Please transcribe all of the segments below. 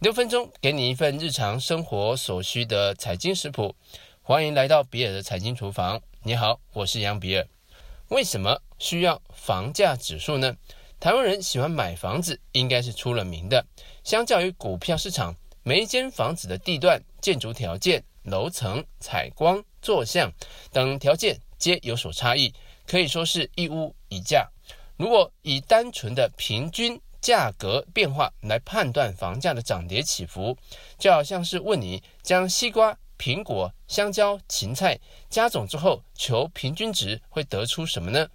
六分钟给你一份日常生活所需的财经食谱，欢迎来到比尔的财经厨房。你好，我是杨比尔。为什么需要房价指数呢？台湾人喜欢买房子，应该是出了名的。相较于股票市场，每一间房子的地段、建筑条件、楼层、采光、坐向等条件皆有所差异，可以说是一屋一价。如果以单纯的平均价格变化来判断房价的涨跌起伏，就好像是问你将西瓜、苹果、香蕉、芹菜加总之后求平均值，会得出什么呢？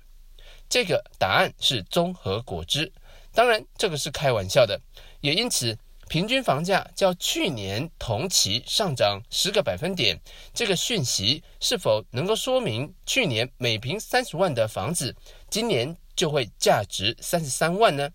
这个答案是综合果汁。当然，这个是开玩笑的，也因此。平均房价较去年同期上涨十个百分点，这个讯息是否能够说明去年每平三十万的房子，今年就会价值三十三万呢？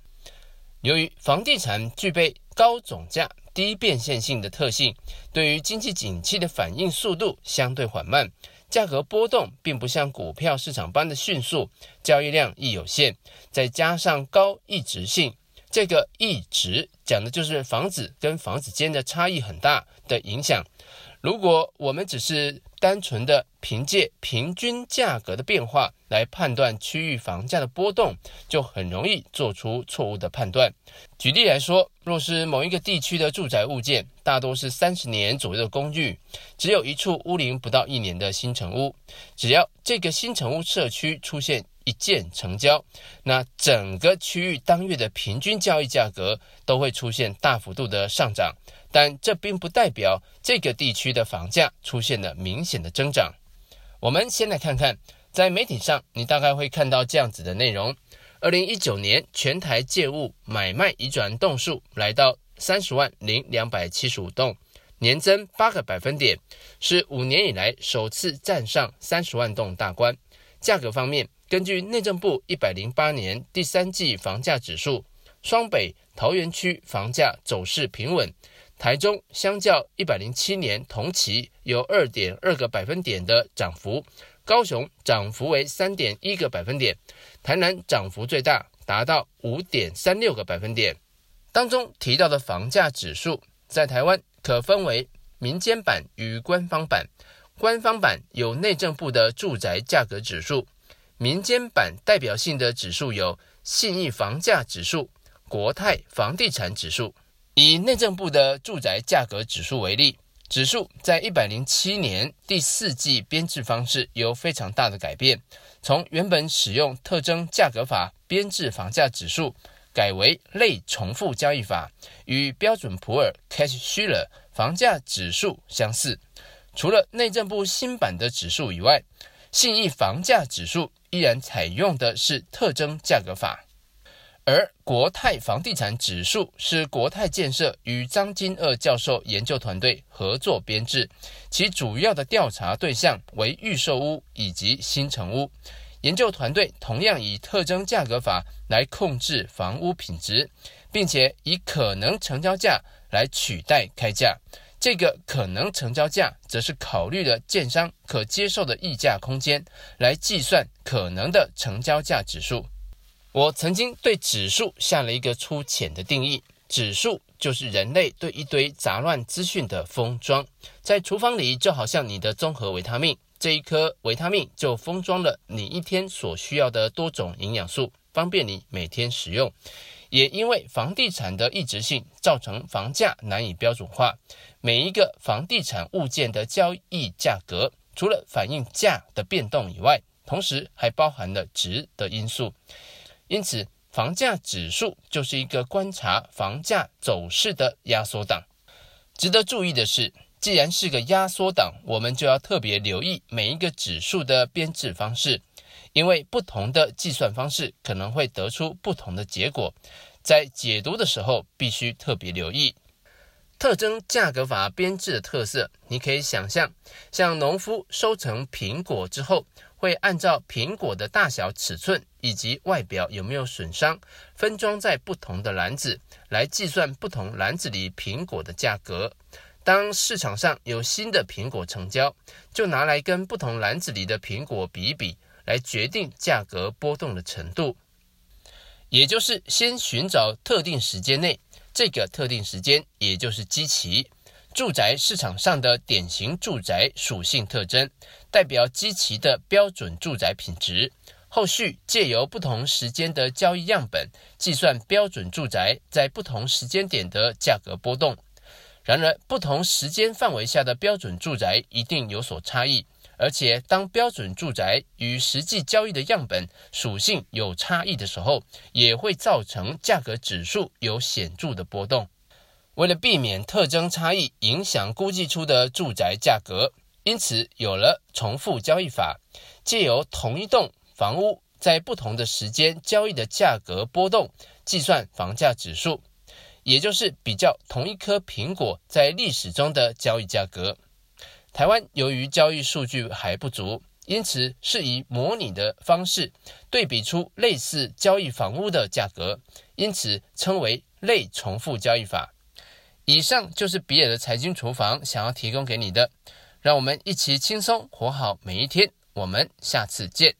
由于房地产具备高总价、低变现性的特性，对于经济景气的反应速度相对缓慢，价格波动并不像股票市场般的迅速，交易量亦有限，再加上高异质性。这个异质讲的就是房子跟房子间的差异很大的影响。如果我们只是单纯的凭借平均价格的变化来判断区域房价的波动，就很容易做出错误的判断。举例来说，若是某一个地区的住宅物件大多是三十年左右的公寓，只有一处屋龄不到一年的新成屋，只要这个新成屋社区出现一键成交，那整个区域当月的平均交易价格都会出现大幅度的上涨，但这并不代表这个地区的房价出现了明显的增长。我们先来看看，在媒体上你大概会看到这样子的内容：二零一九年全台借物买卖移转栋数来到三十万零两百七十五栋，年增八个百分点，是五年以来首次站上三十万栋大关。价格方面，根据内政部一百零八年第三季房价指数，双北、桃园区房价走势平稳，台中相较一百零七年同期有二点二个百分点的涨幅，高雄涨幅为三点一个百分点，台南涨幅最大，达到五点三六个百分点。当中提到的房价指数，在台湾可分为民间版与官方版。官方版有内政部的住宅价格指数，民间版代表性的指数有信义房价指数、国泰房地产指数。以内政部的住宅价格指数为例，指数在一百零七年第四季编制方式有非常大的改变，从原本使用特征价格法编制房价指数，改为类重复交易法，与标准普尔 Case-Shiller 房价指数相似。除了内政部新版的指数以外，信义房价指数依然采用的是特征价格法，而国泰房地产指数是国泰建设与张金鶚教授研究团队合作编制，其主要的调查对象为预售屋以及新城屋。研究团队同样以特征价格法来控制房屋品质，并且以可能成交价来取代开价。这个可能成交价，则是考虑了建商可接受的溢价空间，来计算可能的成交价指数。我曾经对指数下了一个粗浅的定义：指数就是人类对一堆杂乱资讯的封装，在厨房里就好像你的综合维他命，这一颗维他命就封装了你一天所需要的多种营养素，方便你每天使用。也因为房地产的异质性，造成房价难以标准化。每一个房地产物件的交易价格，除了反映价的变动以外，同时还包含了值的因素。因此，房价指数就是一个观察房价走势的压缩档。值得注意的是，既然是个压缩档，我们就要特别留意每一个指数的编制方式。因为不同的计算方式可能会得出不同的结果，在解读的时候必须特别留意。特征价格法编制的特色，你可以想象，像农夫收成苹果之后，会按照苹果的大小、尺寸以及外表有没有损伤，分装在不同的篮子，来计算不同篮子里苹果的价格。当市场上有新的苹果成交，就拿来跟不同篮子里的苹果比一比。来决定价格波动的程度，也就是先寻找特定时间内这个特定时间，也就是基期，住宅市场上的典型住宅属性特征，代表基期的标准住宅品质。后续借由不同时间的交易样本，计算标准住宅在不同时间点的价格波动。然而，不同时间范围下的标准住宅一定有所差异，而且当标准住宅与实际交易的样本属性有差异的时候，也会造成价格指数有显著的波动。为了避免特征差异影响估计出的住宅价格，因此有了重复交易法，借由同一栋房屋在不同的时间交易的价格波动，计算房价指数。也就是比较同一颗苹果在历史中的交易价格。台湾由于交易数据还不足，因此是以模拟的方式对比出类似交易房屋的价格，因此称为类重复交易法。以上就是比尔的财经厨房想要提供给你的，让我们一起轻松活好每一天。我们下次见。